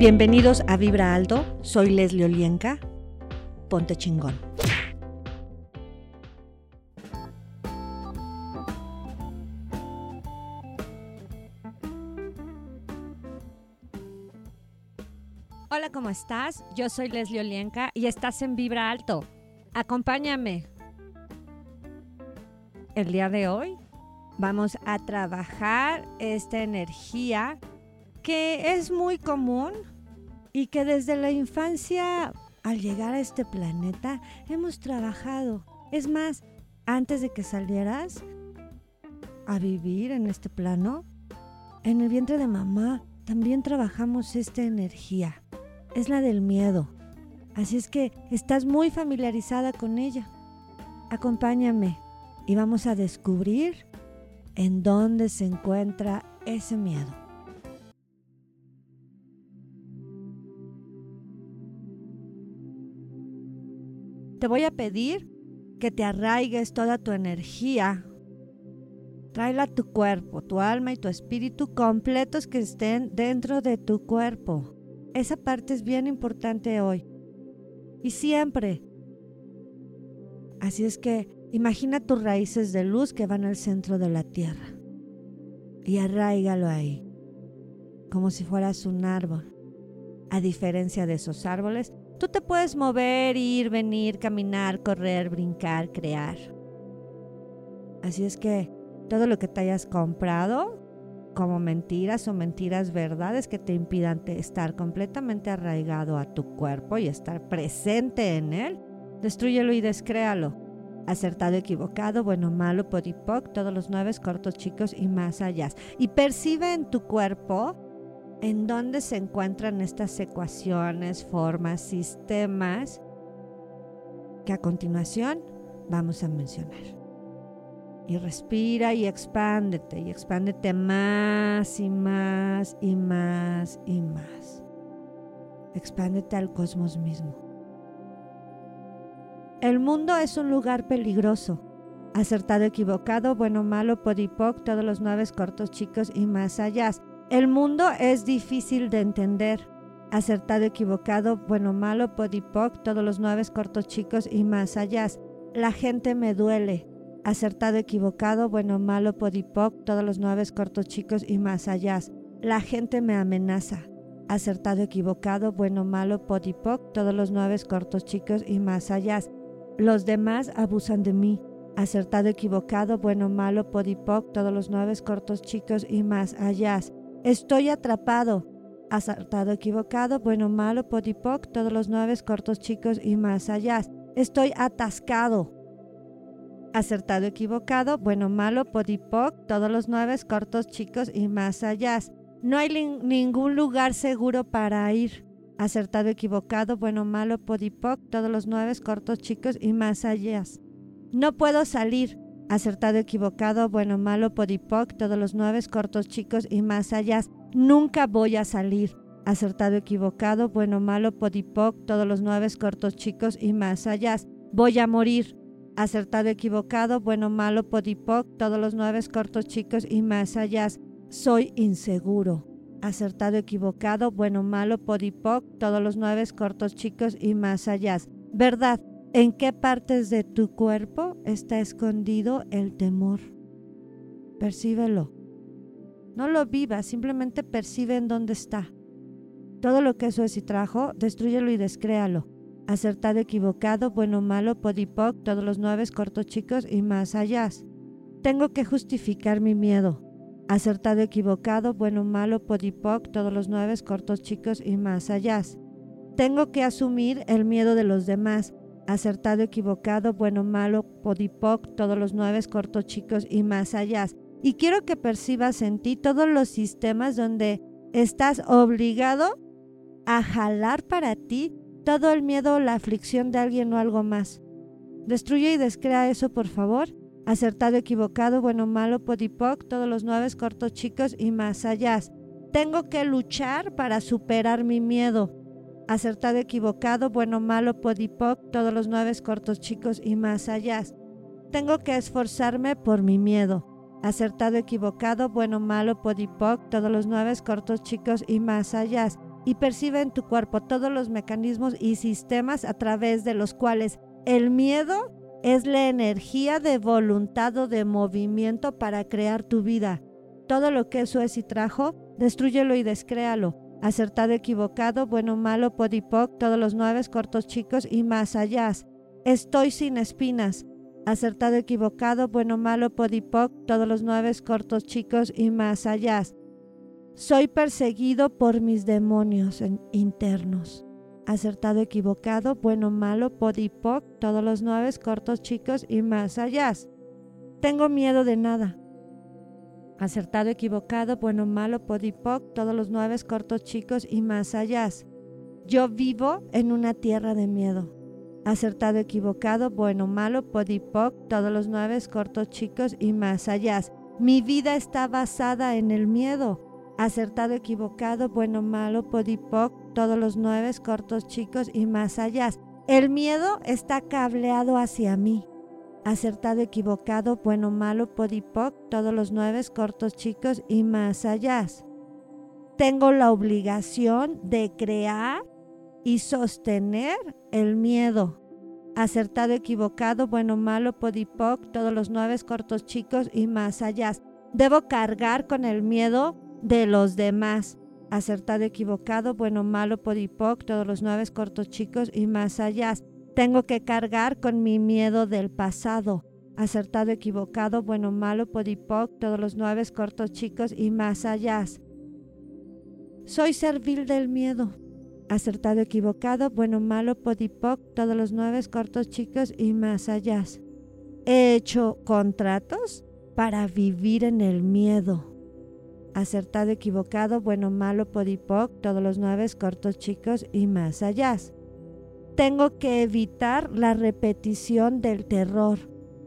Bienvenidos a Vibra Alto, soy Leslie Olienka. Ponte chingón. Hola, ¿cómo estás? Yo soy Leslie Olienka y estás en Vibra Alto. Acompáñame. El día de hoy vamos a trabajar esta energía que es muy común y que desde la infancia al llegar a este planeta hemos trabajado. Es más, antes de que salieras a vivir en este plano, en el vientre de mamá también trabajamos esta energía. Es la del miedo. Así es que estás muy familiarizada con ella. Acompáñame y vamos a descubrir en dónde se encuentra ese miedo. Te voy a pedir que te arraigues toda tu energía. Tráela a tu cuerpo, tu alma y tu espíritu completos que estén dentro de tu cuerpo. Esa parte es bien importante hoy. Y siempre. Así es que imagina tus raíces de luz que van al centro de la tierra. Y arraigalo ahí. Como si fueras un árbol. A diferencia de esos árboles, Tú te puedes mover, ir, venir, caminar, correr, brincar, crear. Así es que todo lo que te hayas comprado como mentiras o mentiras verdades que te impidan estar completamente arraigado a tu cuerpo y estar presente en él, destruyelo y descréalo. Acertado, equivocado, bueno, malo, podipoc, todos los nueve cortos, chicos y más allá. Y percibe en tu cuerpo en dónde se encuentran estas ecuaciones, formas, sistemas que a continuación vamos a mencionar. Y respira y expándete, y expándete más y más y más y más. Expándete al cosmos mismo. El mundo es un lugar peligroso. Acertado, equivocado, bueno, malo, podipoc, todos los nueve cortos, chicos y más allá. El mundo es difícil de entender. Acertado, equivocado, bueno, malo, podipoc, todos los nueve cortos chicos y más allá. La gente me duele. Acertado, equivocado, bueno, malo, podipoc, todos los nueve cortos chicos y más allá. La gente me amenaza. Acertado, equivocado, bueno, malo, podipoc, todos los nueve cortos chicos y más allá. Los demás abusan de mí. Acertado, equivocado, bueno, malo, podipoc, todos los nueve cortos chicos y más allá. Estoy atrapado. Acertado, equivocado, bueno, malo, podipoc, todos los nueve cortos chicos y más allá. Estoy atascado. Acertado, equivocado, bueno, malo, podipoc, todos los nueve cortos chicos y más allá. No hay ningún lugar seguro para ir. Acertado, equivocado, bueno, malo, podipoc, todos los nueve cortos chicos y más allá. No puedo salir acertado, equivocado, bueno, malo, podipoc, todos los nueve cortos, chicos y más allá. Nunca voy a salir. Acertado, equivocado, bueno, malo, podipoc, todos los nueve cortos, chicos y más allá. Voy a morir. Acertado, equivocado, bueno, malo, podipoc, todos los nueve cortos, chicos y más allá. Soy inseguro. Acertado, equivocado, bueno, malo, podipoc, todos los nueve cortos, chicos y más allá. Verdad, ¿En qué partes de tu cuerpo está escondido el temor? Percíbelo. No lo vivas, simplemente percibe en dónde está. Todo lo que eso es y trajo, destruyelo y descréalo. Acertado, equivocado, bueno, malo, podipoc, todos los nueve cortos chicos y más allá. Tengo que justificar mi miedo. Acertado, equivocado, bueno, malo, podipoc, todos los nueve cortos chicos y más allá. Tengo que asumir el miedo de los demás acertado, equivocado, bueno, malo, podipoc, todos los nueve cortos chicos y más allá. Y quiero que percibas en ti todos los sistemas donde estás obligado a jalar para ti todo el miedo o la aflicción de alguien o algo más. Destruye y descrea eso, por favor. Acertado, equivocado, bueno, malo, podipoc, todos los nueve cortos chicos y más allá. Tengo que luchar para superar mi miedo acertado, equivocado, bueno, malo, podipoc, todos los nueve cortos chicos y más allá. Tengo que esforzarme por mi miedo. Acertado, equivocado, bueno, malo, podipoc, todos los nueve cortos chicos y más allá. y percibe en tu cuerpo todos los mecanismos y sistemas a través de los cuales el miedo es la energía de voluntad o de movimiento para crear tu vida. Todo lo que eso es y trajo, destruyelo y descréalo. Acertado, equivocado, bueno, malo, podipoc, todos los nueve, cortos, chicos y más allá. Estoy sin espinas. Acertado, equivocado, bueno, malo, podipoc, todos los nueve, cortos, chicos y más allá. Soy perseguido por mis demonios internos. Acertado, equivocado, bueno, malo, podipoc, todos los nueve, cortos, chicos y más allá. Tengo miedo de nada. Acertado, equivocado, bueno, malo, podipoc, todos los nueve, cortos, chicos y más allá. Yo vivo en una tierra de miedo. Acertado, equivocado, bueno, malo, podipoc, todos los nueve, cortos, chicos y más allá. Mi vida está basada en el miedo acertado, equivocado, bueno, malo, podipoc, todos los nueve, cortos, chicos y más allá. El miedo está cableado hacia mí. Acertado, equivocado, bueno, malo, podipoc, todos los nueve, cortos, chicos y más allá. Tengo la obligación de crear y sostener el miedo. Acertado, equivocado, bueno, malo, podipoc, todos los nueve, cortos, chicos y más allá. Debo cargar con el miedo de los demás. Acertado, equivocado, bueno, malo, podipoc, todos los nueve cortos chicos y más allá. Tengo que cargar con mi miedo del pasado. Acertado, equivocado, bueno, malo, podipoc, todos los nueve cortos chicos y más allá. Soy servil del miedo. Acertado, equivocado, bueno, malo, podipoc, todos los nueve cortos chicos y más allá. He hecho contratos para vivir en el miedo acertado, equivocado, bueno, malo, podipoc, todos los nueve, cortos, chicos y más allá. Tengo que evitar la repetición del terror.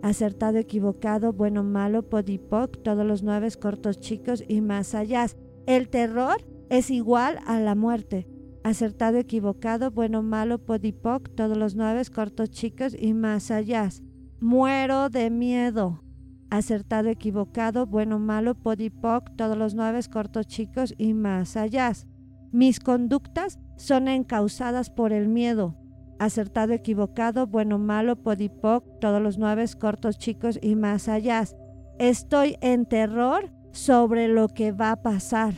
Acertado, equivocado, bueno, malo, podipoc, todos los nueve, cortos, chicos y más allá. El terror es igual a la muerte. Acertado, equivocado, bueno, malo, podipoc, todos los nueve, cortos, chicos y más allá. Muero de miedo acertado, equivocado, bueno, malo, podipoc, todos los nueve cortos chicos y más allá. Mis conductas son encausadas por el miedo. Acertado, equivocado, bueno, malo, podipoc, todos los nueve cortos chicos y más allá. Estoy en terror sobre lo que va a pasar.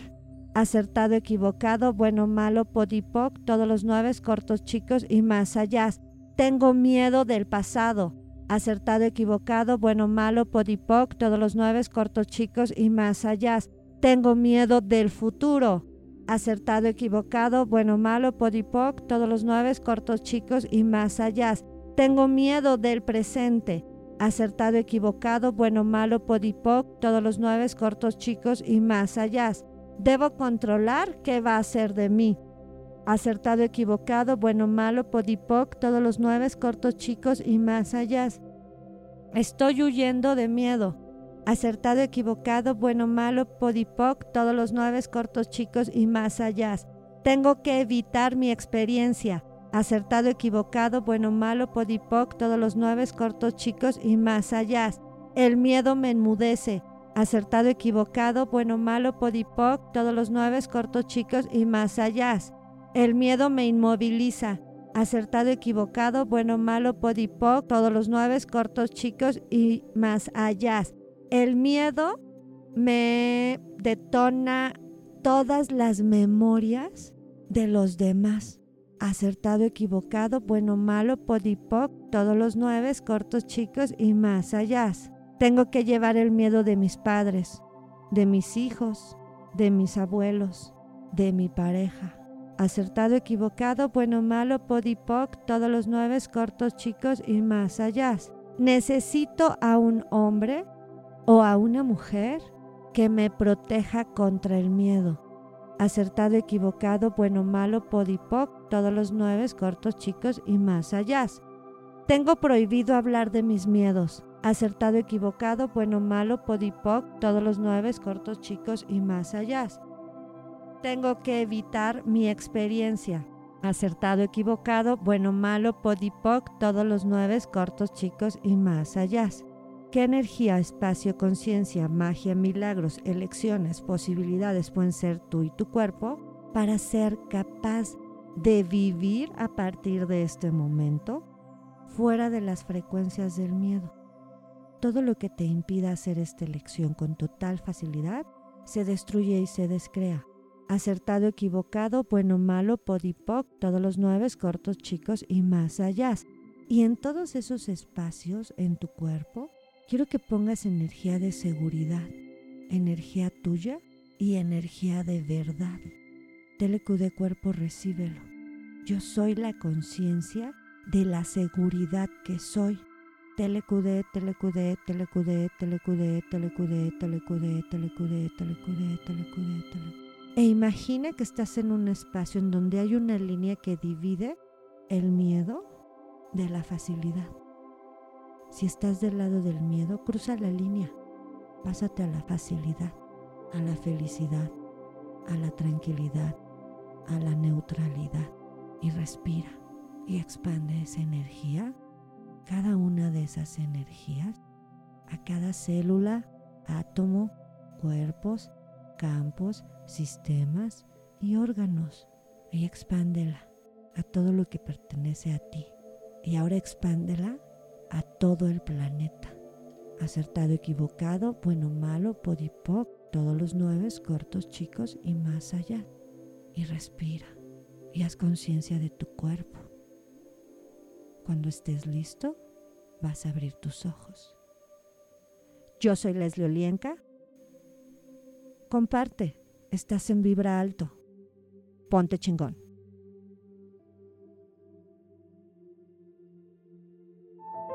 Acertado, equivocado, bueno, malo, podipoc, todos los nueve cortos chicos y más allá. Tengo miedo del pasado acertado, equivocado, bueno, malo, podipoc, todos los nueve, cortos, chicos y más allá. Tengo miedo del futuro. Acertado, equivocado, bueno, malo, podipoc, todos los nueve, cortos, chicos y más allá. Tengo miedo del presente. Acertado, equivocado, bueno, malo, podipoc, todos los nueve, cortos, chicos y más allá. Debo controlar qué va a ser de mí acertado, equivocado, bueno, malo, podipoc, todos los nueve cortos chicos y más allá. Estoy huyendo de miedo. Acertado, equivocado, bueno, malo, podipoc, todos los nueve cortos chicos y más allá. Tengo que evitar mi experiencia. Acertado, equivocado, bueno, malo, podipoc, todos los nueve cortos chicos y más allá. El miedo me enmudece. Acertado, equivocado, bueno, malo, podipoc, todos los nueve cortos chicos y más allá. El miedo me inmoviliza. Acertado, equivocado, bueno, malo, podipoc, todos los nueve, cortos, chicos y más allá. El miedo me detona todas las memorias de los demás. Acertado, equivocado, bueno, malo, podipoc, todos los nueve, cortos, chicos y más allá. Tengo que llevar el miedo de mis padres, de mis hijos, de mis abuelos, de mi pareja acertado, equivocado, bueno, malo, podipoc, todos los nueve cortos, chicos y más allá. Necesito a un hombre o a una mujer que me proteja contra el miedo. Acertado, equivocado, bueno, malo, podipoc, todos los nueve cortos, chicos y más allá. Tengo prohibido hablar de mis miedos. Acertado, equivocado, bueno, malo, podipoc, todos los nueve cortos, chicos y más allá tengo que evitar mi experiencia. Acertado, equivocado, bueno, malo, podipoc, todos los nueve, cortos, chicos y más allá. ¿Qué energía, espacio, conciencia, magia, milagros, elecciones, posibilidades pueden ser tú y tu cuerpo? para ser capaz de vivir a partir de este momento fuera de las frecuencias del miedo. Todo lo que te impida hacer esta elección con total facilidad se destruye y se descrea. Acertado, equivocado, bueno, malo, podipoc, todos los nueve cortos, chicos y más allá. Y en todos esos espacios en tu cuerpo, quiero que pongas energía de seguridad, energía tuya y energía de verdad. Telecude cuerpo, recíbelo. Yo soy la conciencia de la seguridad que soy. Telecude, telecude, telecude, telecude, telecude, telecude, telecude, telecude, telecude, E imagina que estás en un espacio en donde hay una línea que divide el miedo de la facilidad. Si estás del lado del miedo, cruza la línea. Pásate a la facilidad, a la felicidad, a la tranquilidad, a la neutralidad y respira y expande esa energía, cada una de esas energías, a cada célula, átomo, cuerpos, campos, sistemas y órganos y expándela a todo lo que pertenece a ti. Y ahora expándela a todo el planeta. Acertado, equivocado, bueno, malo, podipoc, todos los nueve, cortos, chicos y más allá y respira y haz conciencia de tu cuerpo. Cuando estés listo, vas a abrir tus ojos. Yo soy Leslie Olienka. Comparte, estás en vibra alto. Ponte chingón.